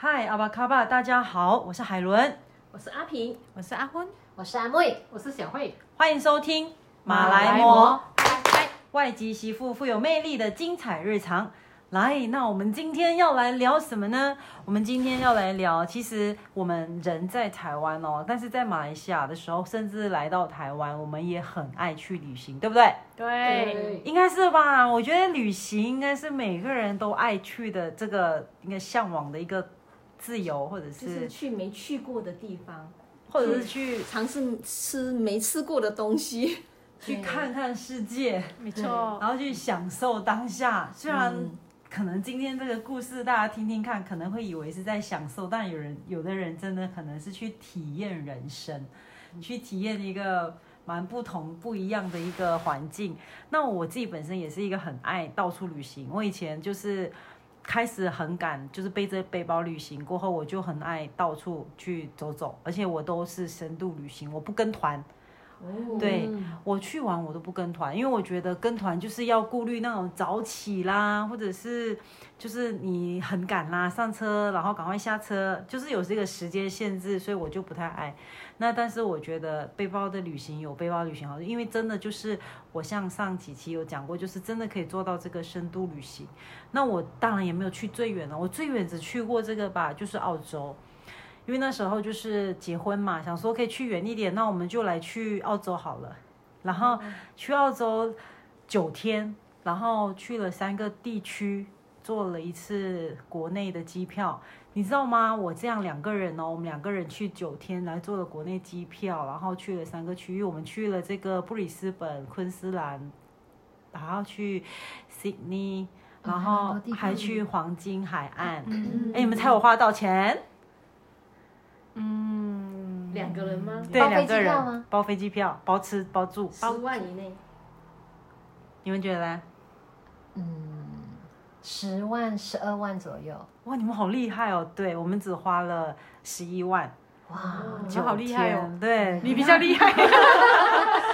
嗨，阿巴卡巴，大家好，我是海伦，我是阿平，我是阿昏，我是阿妹，我是小慧，欢迎收听马来模。外籍媳妇富有魅力的精彩日常。来，那我们今天要来聊什么呢？我们今天要来聊，其实我们人在台湾哦，但是在马来西亚的时候，甚至来到台湾，我们也很爱去旅行，对不对？对，应该是吧？我觉得旅行应该是每个人都爱去的，这个应该向往的一个自由，或者就是是去没去过的地方，或者是去尝试吃没吃过的东西，去看看世界。没错然后去享受当下。虽然嗯可能今天这个故事大家听听看，可能会以为是在享受，但有人有的人真的可能是去体验人生，去体验一个蛮不同不一样的一个环境。那我自己本身也是一个很爱到处旅行，我以前就是。开始很赶，就是背着背包旅行过后，我就很爱到处去走走，而且我都是深度旅行，我不跟团。对我去玩我都不跟团，因为我觉得跟团就是要顾虑那种早起啦，或者是就是你很赶啦，上车然后赶快下车，就是有这个时间限制，所以我就不太爱。那但是我觉得背包的旅行有背包旅行好，因为真的就是我像上几期有讲过，就是真的可以做到这个深度旅行。那我当然也没有去最远了，我最远只去过这个吧，就是澳洲。因为那时候就是结婚嘛，想说可以去远一点，那我们就来去澳洲好了。然后去澳洲九天，然后去了三个地区，做了一次国内的机票。你知道吗？我这样两个人哦，我们两个人去九天来做了国内机票，然后去了三个区域，我们去了这个布里斯本、昆士兰，然后去 Sydney，然后还去黄金海岸。嗯哎，你们猜我花多少钱？嗯，两个人吗？对，包飞两个机票吗？人包飞机票，包吃包住。十万以内，你们觉得呢？嗯，十万、十二万左右，哇，你们好厉害哦！对我们只花了十一万，哇，你们好厉害哦。对，你比较厉害，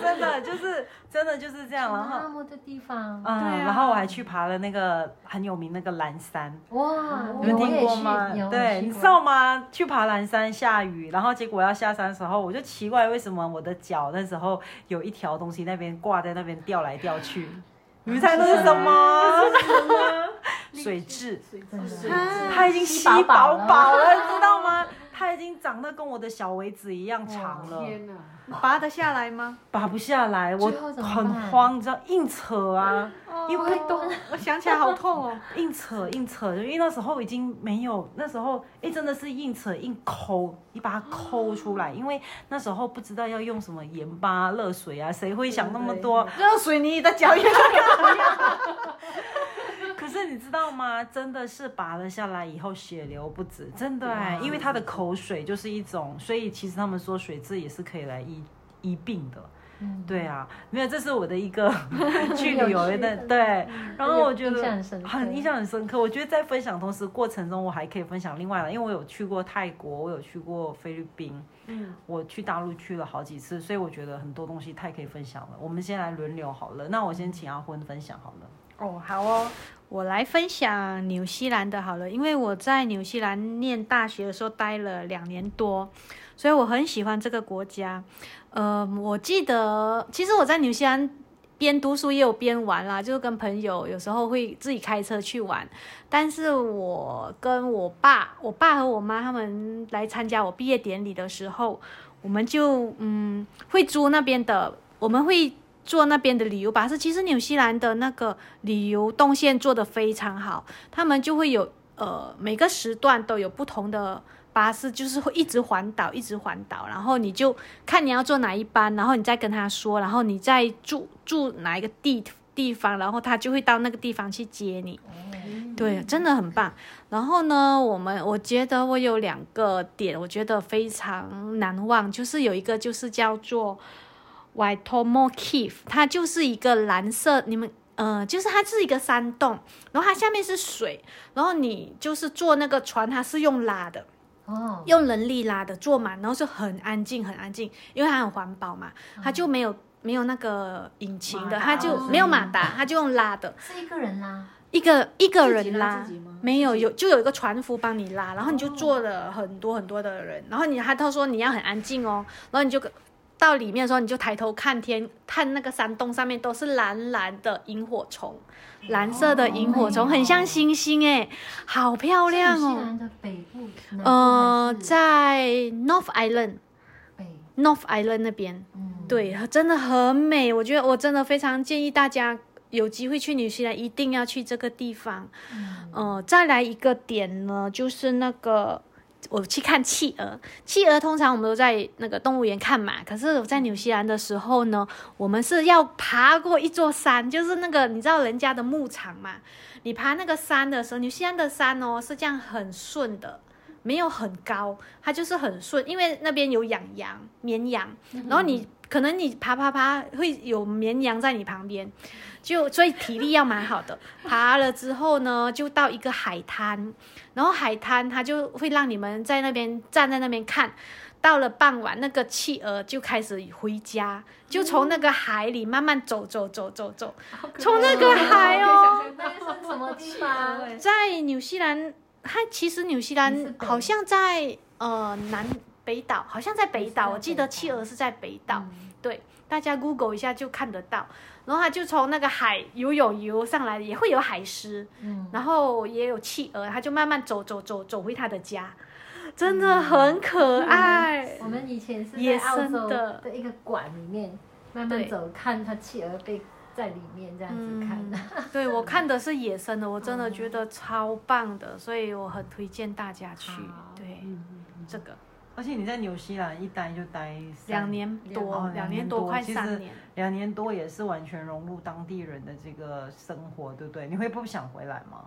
真的就是真的就是这样。然后那么的地方，嗯，对啊然后我还去爬了那个很有名那个蓝山，哇，你们听过吗？对，你知道吗？去爬蓝山下雨，然后结果要下山的时候，我就奇怪为什么我的脚那时候有一条东西那边挂在那边掉来掉去。你们猜那是什么？水蛭。水蛭它已经吸饱饱饱饱了，你知道吗？它已经长得跟我的小尾子一样长了，天哪！拔得下来吗？拔不下来，我很慌，你知道，硬扯啊，因为哦我想起来好痛哦。硬扯硬扯，因为那时候已经没有，那时候哎真的是硬扯硬抠，你把它抠出来，因为那时候不知道要用什么盐巴、热水啊，谁会想那么多？热水你的脚也可 是你知道吗？真的是拔了下来以后血流不止，真的哎，因为它的口水就是一种，所以其实他们说水蛭也是可以来医医病的。嗯对啊，没有，这是我的一个 去旅游的对，然后我觉得很印象很深刻。我觉得在分享同时过程中，我还可以分享另外的，因为我有去过泰国，我有去过菲律宾，嗯，我去大陆去了好几次，所以我觉得很多东西太可以分享了。我们先来轮流好了，那我先请阿坤分享好了。哦，好哦，我来分享纽西兰的好了，因为我在纽西兰念大学的时候待了两年多，所以我很喜欢这个国家。呃，我记得其实我在纽西兰边读书也有边玩啦，就是跟朋友有时候会自己开车去玩。但是我跟我爸、我爸和我妈他们来参加我毕业典礼的时候，我们就嗯会租那边的，我们会做那边的旅游巴士。其实纽西兰的那个旅游动线做得非常好，他们就会有呃每个时段都有不同的。巴士就是会一直环岛，一直环岛，然后你就看你要坐哪一班，然后你再跟他说，然后你再住住哪一个地地方，然后他就会到那个地方去接你。对，真的很棒。然后呢，我们我觉得我有两个点，我觉得非常难忘，就是有一个就是叫做 Waitomo Cliff，它就是一个蓝色，你们。呃，就是它是一个山洞，然后它下面是水，然后你就是坐那个船，它是用拉的，哦，用人力拉的，坐满，然后是很安静，很安静，因为它很环保嘛，它就没有没有那个引擎的，它就没有马达，它就用拉的，是一个人拉，一个一个人拉没有有就有一个船夫帮你拉，然后你就坐了很多很多的人，然后你他他说你要很安静哦，然后你就到里面的时候你就抬头看天，看那个山洞上面都是蓝蓝的萤火虫，蓝色的萤火虫，哦很像星星哎，好漂亮哦。兰的北部，呃，在 North Island。North Island 那边，嗯，对，真的很美。我觉得我真的非常建议大家有机会去纽西兰，一定要去这个地方。嗯呃，再来一个点呢，就是那个我去看企鹅。企鹅通常我们都在那个动物园看嘛，可是我在纽西兰的时候呢，我们是要爬过一座山，就是那个你知道人家的牧场嘛，你爬那个山的时候，纽西兰的山哦是这样很顺的。没有很高，它就是很顺，因为那边有养羊、绵羊，然后你可能你爬爬爬会有绵羊在你旁边，就所以体力要蛮好的。爬了之后呢，就到一个海滩，然后海滩它就会让你们在那边站在那边看。到了傍晚，那个企鹅就开始回家，就从那个海里慢慢走走走走走，从那个海哦，什么地方？在纽西兰，它其实纽西兰好像在呃南北岛，好像在北岛，我记得企鹅是在北岛。嗯。对，大家 Google 一下就看得到。然后它就从那个海游泳游上来，也会有海狮，嗯，然后也有企鹅，它就慢慢走走走走回它的家，真的很可爱。我们以前是野在澳洲生的的一个馆里面慢对。慢走，看它企鹅被在里面这样子看。嗯，对我看的是野生的，我真的觉得超棒的，所以我很推荐大家去。好。对，嗯。这个而且你在纽西兰一待就待两年多，哦两两年年多，快三年。两年多也是完全融入当地人的这个生活，对不对？你会不想回来吗？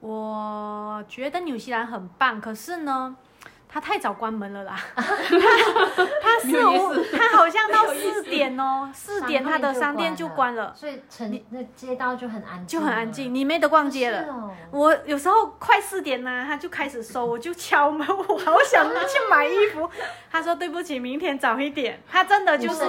我觉得纽西兰很棒，可是呢，它太早关门了啦。他 他四五，他好像到 四点哦，四点他的商店就关了，所以城那街道就很安静，就很安静，。你没得逛街了。哦，我有时候快四点呢、他就开始收，我就敲门，我好想去买衣服。他说对不起，明天早一点。他真的就是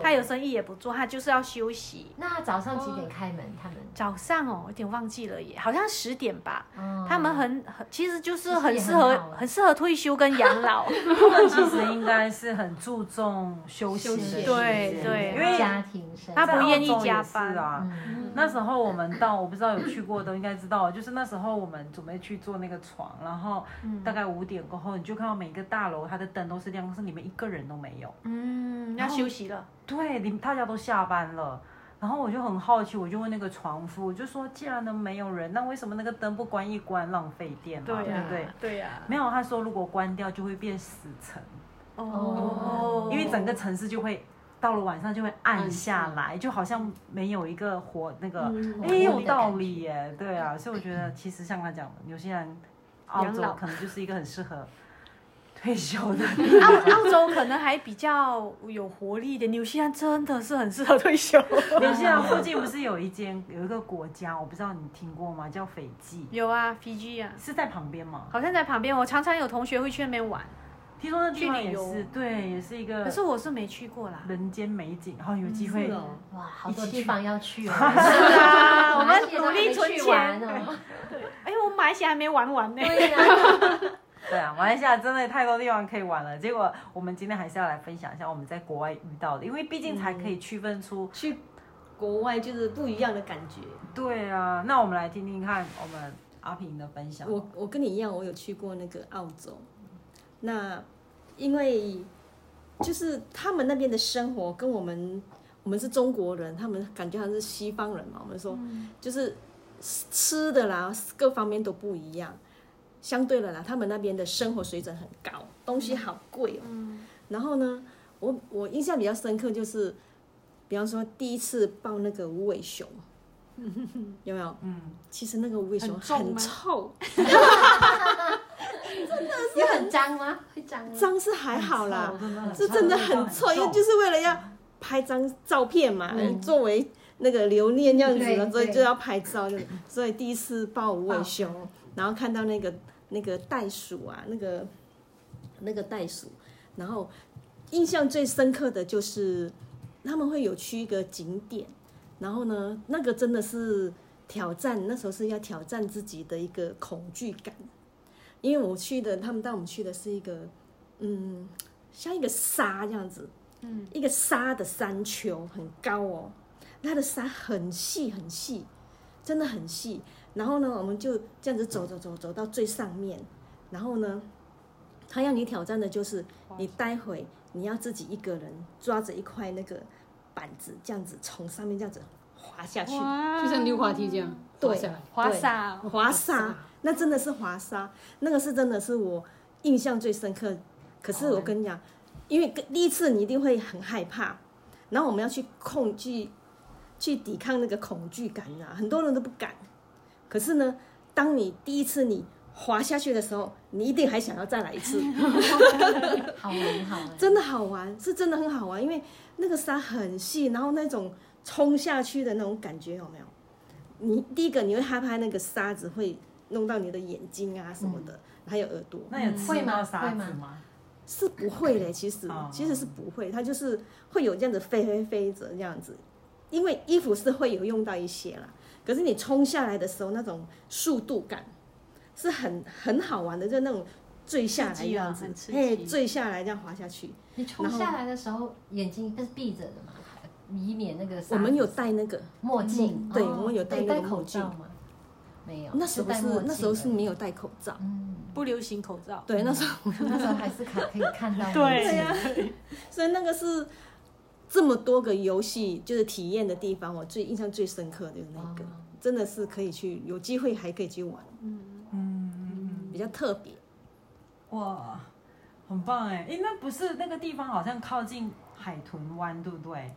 他有生意也不做，他就是要休息。那早上几点开门？他们早上哦，有点忘记了耶，好像十点吧。哦他们很很，其实就是很适合很适合退休跟养老。他们其实应该是很注重休息的休息时间，对对因为家庭生他不愿意加班啊。嗯，那时候我们到，我不知道有去过都应该知道，就是那时候我们准备去坐那个床，然后嗯大概五点过后，你就看到每个大楼它的灯都是亮，是里面一个人都没有。嗯，要休息了。对，你大家都下班了。然后我就很好奇，我就问那个床夫，我就说，既然都没有人，那为什么那个灯不关一关，浪费电嘛，对呀不对？对呀。没有，他说如果关掉就会变死城，哦，因为整个城市就会到了晚上就会暗暗下下来，就好像没有一个活那个，嗯哎、有道理耶，对啊，所以我觉得其实像他讲的，有些人澳洲可能就是一个很适合退休的 澳澳洲可能还比较有活力一点，纽西兰真的是很适合退休。纽西兰附近不是有一间有一个国家，我不知道你听过吗？叫斐济，有啊，Fiji 啊，是在旁边吗？好像在旁边，我常常有同学会去那边玩，听说那地方也是，对，也是一个可是我是没去过啦。人间美景，然后有机会哇，好多地方要去哦。是啊，我们努力存钱。哦。哎，我马来西亚还没玩完呢。对呀，对啊，马来西亚真的太多地方可以玩了。结果我们今天还是要来分享一下我们在国外遇到的，因为毕竟才可以区分出。去国外就是不一样的感觉。对啊，那我们来听听看我们阿平的分享。我我跟你一样，我有去过那个澳洲。那因为就是他们那边的生活跟我们，我们是中国人，他们感觉他是西方人嘛。我们说就是吃的啦，各方面都不一样。相对的啦，他们那边的生活水准很高，东西好贵哦。然后呢，我我印象比较深刻就是，比方说第一次抱那个无尾熊，有没有？嗯，其实那个无尾熊很很重吗臭，有很脏吗？会脏吗？脏是还好啦，是真的很臭，因为就是为了要拍张照片嘛，作为那个留念这样子所以就要拍照。就所以第一次抱无尾熊，然后看到那个那个袋鼠啊，那个那个袋鼠，然后印象最深刻的就是他们会有去一个景点，然后呢，那个真的是挑战，那时候是要挑战自己的一个恐惧感，因为我去的，他们带我们去的是一个，嗯，像一个沙这样子，嗯，一个沙的山丘，很高哦，它的沙很细很细，真的很细。然后呢，我们就这样子走走走走到最上面，然后呢，他要你挑战的就是你待会你要自己一个人抓着一块那个板子，这样子从上面这样子滑下去。就像溜滑梯这样对滑沙，滑沙，那真的是滑沙，那个是真的是我印象最深刻。可是我跟你讲，因为第一次你一定会很害怕，然后我们要去控去去抵抗那个恐惧感啊，很多人都不敢。可是呢，当你第一次你滑下去的时候，你一定还想要再来一次，好 玩好玩，真的好玩，是真的很好玩，因为那个沙很细，然后那种冲下去的那种感觉有没有？你第一个你会害怕那个沙子会弄到你的眼睛啊什么的，还有耳朵。那有吃会吗到沙子会吗？吗？是不会嘞，其实哦。其实是不会，它就是会有这样子飞飞飞着这样子，因为衣服是会有用到一些啦，可是你冲下来的时候那种速度感是很很好玩的，就那种坠下来刺激啊这样子嘿，坠下来这样滑下去。你冲下来的时候眼睛是闭着的嘛，以免那个沙我们有戴那个，墨镜，对哦我们有戴那个口罩吗？没有，那时候是那时候是没有戴口罩，嗯，不流行口罩。对，那时候 那时候还是可可以看到对。呀所以那个是这么多个游戏就是体验的地方，我最印象最深刻的就是那个，哦真的是可以去，有机会还可以去玩，嗯，比较特别。哇，很棒哎！哎，那不是那个地方好像靠近海豚湾，对不对？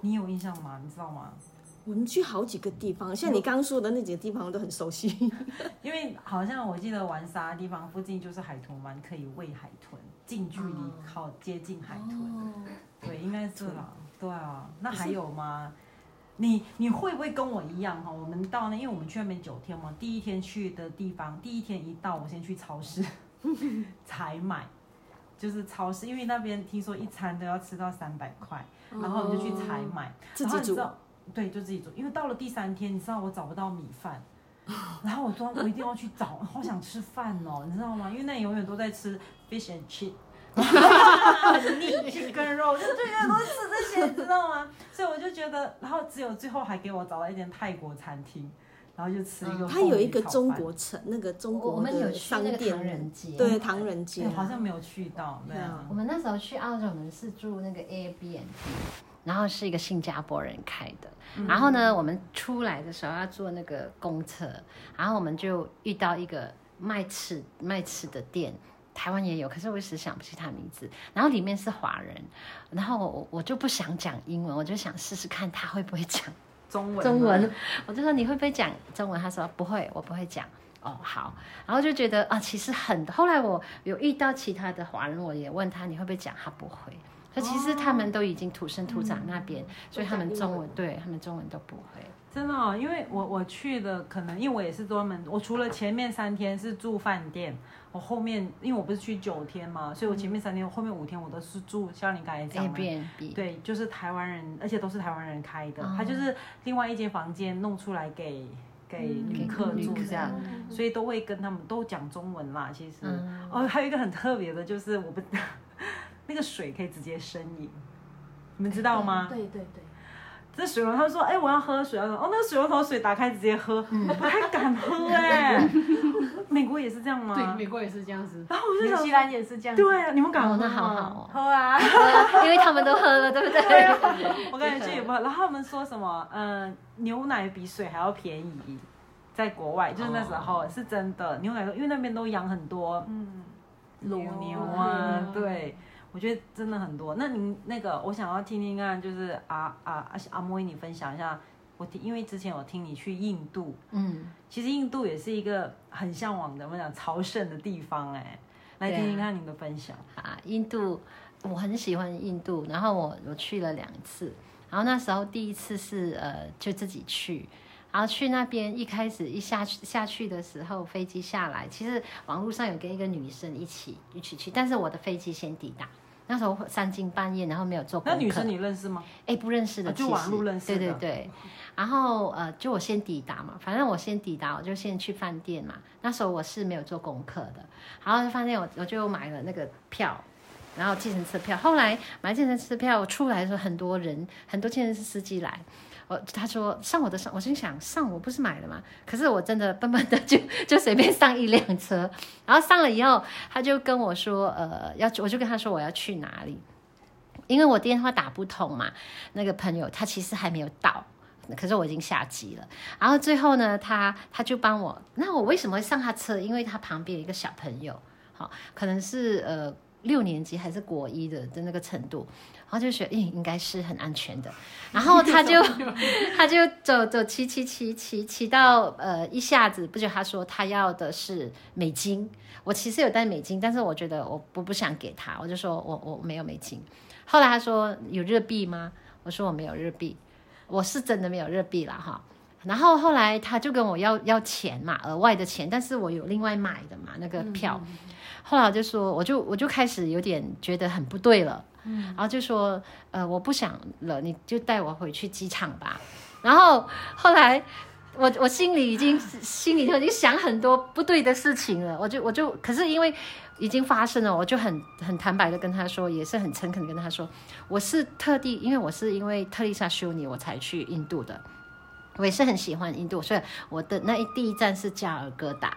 你有印象吗？你知道吗？我们去好几个地方，像你刚刚说的那几个地方我都很熟悉。因为好像我记得玩沙的地方附近就是海豚湾，可以喂海豚，近距离靠接近海豚。哦对，应该是啦。对啊，那还有吗？你你会不会跟我一样哈？我们到那，因为我们去那边九天嘛，第一天去的地方，第一天一到，我先去超市 采买，就是超市，因为那边听说一餐都要吃到三百块，然后我们就去采买，哦自己煮然后你知道。对，就自己煮，因为到了第三天，你知道我找不到米饭，然后我说我一定要去找，好想吃饭哦，你知道吗？因为那里永远都在吃 fish and chip，很腻去跟肉，就就永远都是吃这些，你知道吗？所以我就觉得，然后只有最后还给我找了一间泰国餐厅，然后就吃一个、它有一个中国，城，那个中国我我们有的去那个商店，唐人街，对唐人街对，，好像没有去到，对啊我。们那时候去澳洲，我们是住那个 Airbnb，然后是一个新加坡人开的。然后呢，我们出来的时候要坐那个公车，然后我们就遇到一个卖吃卖吃的店。台湾也有，可是我一时想不起他名字。然后里面是华人，然后我我就不想讲英文，我就想试试看他会不会讲 中文，中文，我就说你会不会讲中文？他说不会，我不会讲。哦，好，然后就觉得啊，其实很。后来我有遇到其他的华人，我也问他你会不会讲，他不会。可其实他们都已经土生土长那边，所以他们中文对他们中文都不会。真的、哦，因为我我去的可能，因为我也是专门，我除了前面三天是住饭店，我后面因为我不是去九天嘛，所以我前面三天，后面五天我都是住像你刚才讲的。对，就是台湾人，而且都是台湾人开的，哦他就是另外一间房间弄出来给给旅客住这样，所以都会跟他们都讲中文啦。其实，嗯哦，还有一个很特别的，就是我不 那个水可以直接生饮，你们知道吗？对对对，这水龙头说：“哎、我要喝水。”哦，那个水龙头水打开直接喝，我不太敢喝 哎、美国也是这样吗？对，美国也是这样子。然后我就想纽西，兰也是这样子。对啊，你们敢喝吗？哦那好好哦喝啊，因为他们都喝了，对不对？我感觉这也不喝。然后他们说什么？嗯、牛奶比水还要便宜，在国外就是那时候、是真的，牛奶都因为那边都养很多嗯，乳牛啊，对。我觉得真的很多。那您那个，我想要听听看，就是阿阿阿阿莫伊，你分享一下。我听，因为之前我听你去印度，嗯，其实印度也是一个很向往的，我们讲朝圣的地方哎，来听听看您的分享。啊，印度我很喜欢印度，然后我我去了两次，然后那时候第一次是呃就自己去。然后去那边一开始一下去下去的时候，飞机下来，其实网络上有跟一个女生一起一起去，但是我的飞机先抵达，那时候三更半夜，然后没有做功课。那女生你认识吗？哎，不认识的，啊就网络认识的对对对。然后呃，就我先抵达嘛，反正我先抵达，我就先去饭店嘛。那时候我是没有做功课的，然后饭店我我就买了那个票，然后计程车票。后来买计程车票，出来的时候很多人，很多计程车司机来。我他说上我的上，我心想上我不是买了吗？可是我真的笨笨的就 就随便上一辆车，然后上了以后，他就跟我说，呃，要我就跟他说我要去哪里，因为我电话打不通嘛。那个朋友他其实还没有到，可是我已经下机了。然后最后呢，他他就帮我，那我为什么会上他车？因为他旁边有一个小朋友，好，可能是呃六年级还是国一的的那个程度。然后就觉得，嗯，应该是很安全的。然后他就，他就走走骑骑骑骑骑到呃一下子，不久他说他要的是美金。我其实有带美金，但是我觉得我不不想给他，我就说我我没有美金。后来他说有日币吗？我说我没有日币，我是真的没有日币了哈。然后后来他就跟我要要钱嘛，额外的钱，但是我有另外买的嘛那个票。后来我就说，我就我就开始有点觉得很不对了。嗯然后就说，呃，我不想了，你就带我回去机场吧。然后后来，我我心里已经心里头已经想很多不对的事情了。我就我就，可是因为已经发生了，我就很很坦白的跟他说，也是很诚恳的跟他说，我是特地，因为我是因为特丽莎修尼我才去印度的，我也是很喜欢印度，所以我的那一第一站是加尔各答。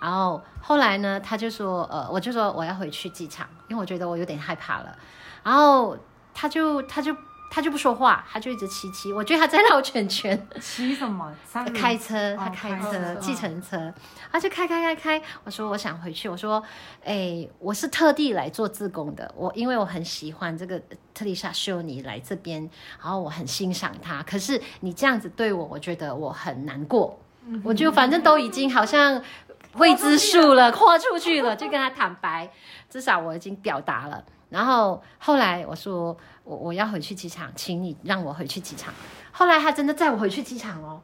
然后后来呢，他就说，呃，我就说我要回去机场，因为我觉得我有点害怕了。然后他就他就他就不说话，他就一直骑骑。我觉得他在绕圈圈。骑什么？开车，他开车，计程车，他就开开开开。我说我想回去。我说，哎，我是特地来做自工的。我因为我很喜欢这个特丽莎修尼来这边，然后我很欣赏他。可是你这样子对我，我觉得我很难过。我就反正都已经好像未知数了，豁出去了，就跟他坦白，至少我已经表达了。然后后来我说我我要回去机场，请你让我回去机场。后来他真的载我回去机场哦，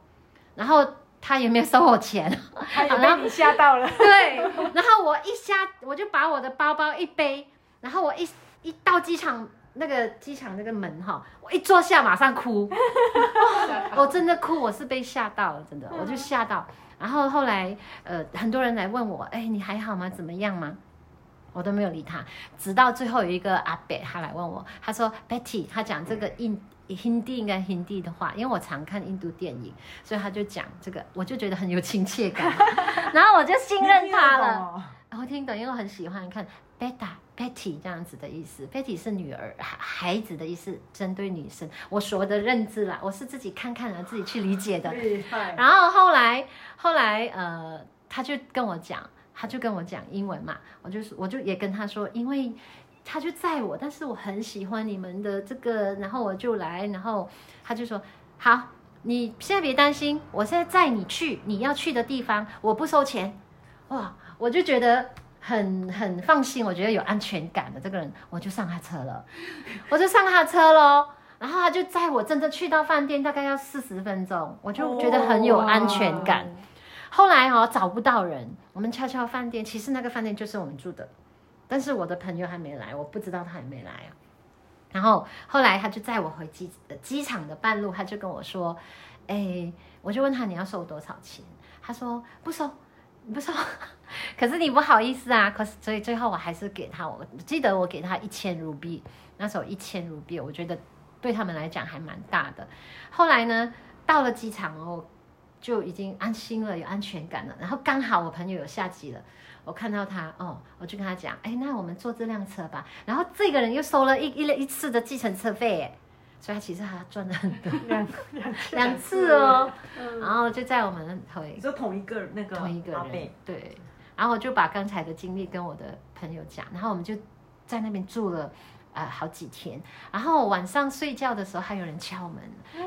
然后他也没有收我钱，他也被你吓到了。对，然后我一下我就把我的包包一背，然后我一一到机场那个机场那个门哈，我一坐下马上哭，我真的哭，我是被吓到了，真的我就吓到。然后后来呃很多人来问我，哎你还好吗？怎么样吗？我都没有理他，直到最后有一个阿伯，他来问我，他说：“Betty，他讲这个印 Hindi 应该 Hindi 的话，因为我常看印度电影，所以他就讲这个，我就觉得很有亲切感，然后我就信任他了。然后听懂，因为我很喜欢看 Beta Betty 这样子的意思，Betty 是女儿孩子的意思，针对女生，我所的认知啦，我是自己看看了自己去理解的。然后后来后来呃，他就跟我讲。他就跟我讲英文嘛，我就是我就也跟他说，因为他就载我，但是我很喜欢你们的这个，然后我就来，然后他就说好，你现在别担心，我现在载你去你要去的地方，我不收钱，哇，我就觉得很很放心，我觉得有安全感的这个人，我就上他车了，我就上他车喽，然后他就载我，真的去到饭店大概要四十分钟，我就觉得很有安全感。后来哦找不到人，我们悄悄饭店，其实那个饭店就是我们住的，但是我的朋友还没来，我不知道他还没来啊。然后后来他就载我回机机场的半路，他就跟我说：“哎，我就问他你要收多少钱？”他说：“不收，不收。”可是你不好意思啊，可是所以最后我还是给他，我记得我给他一千卢币，那时候一千卢币，我觉得对他们来讲还蛮大的。后来呢，到了机场哦。就已经安心了，有安全感了。然后刚好我朋友有下机了，我看到他，哦，我就跟他讲，哎，那我们坐这辆车吧。然后这个人又收了一一一次的计程车费，哎，所以他其实他赚了很多，两两次哦。然后就在我们回，你说同一个那个同一个人，对。然后我就把刚才的经历跟我的朋友讲，然后我们就在那边住了呃好几天。然后晚上睡觉的时候还有人敲门，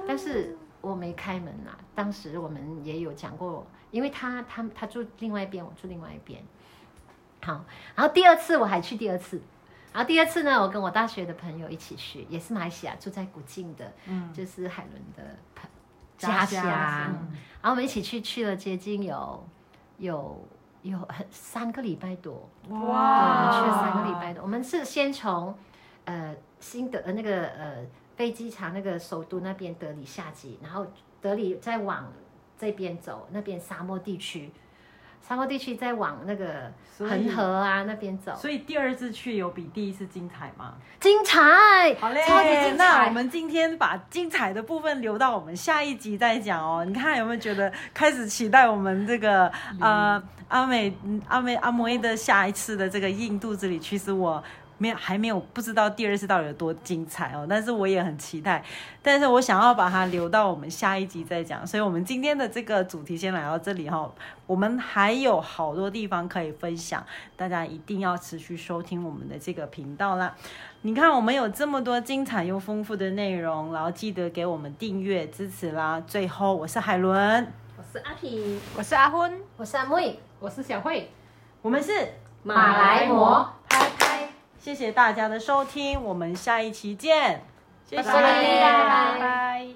但是。我没开门呐，当时我们也有讲过，因为他他他住另外一边，我住另外一边。好，然后第二次我还去第二次，然后第二次呢，我跟我大学的朋友一起去，也是马来西亚住在古晋的，嗯，就是海伦的朋家乡，然后我们一起去去了接近有有有很三个礼拜多，哇，我们去了三个礼拜多，我们是先从呃新的呃那个呃。飞机场那个首都那边德里下机，然后德里再往这边走，那边沙漠地区，沙漠地区再往那个恒河啊那边走，所以第二次去有比第一次精彩吗？精彩，好嘞超级精彩那我们今天把精彩的部分留到我们下一集再讲哦。你看有没有觉得开始期待我们这个呃阿美嗯阿美阿摩伊的下一次的这个印度之旅？其实我。没有，还没有不知道第二次到底有多精彩哦，但是我也很期待，但是我想要把它留到我们下一集再讲，所以我们今天的这个主题先来到这里哈、我们还有好多地方可以分享，大家一定要持续收听我们的这个频道啦。你看，我们有这么多精彩又丰富的内容，然后记得给我们订阅支持啦。最后，我是海伦，我是阿皮，我是阿昏。我是阿妹，我是小慧，我们是马来貘，拍拍，谢谢大家的收听，我们下一期见，谢谢，拜拜。拜拜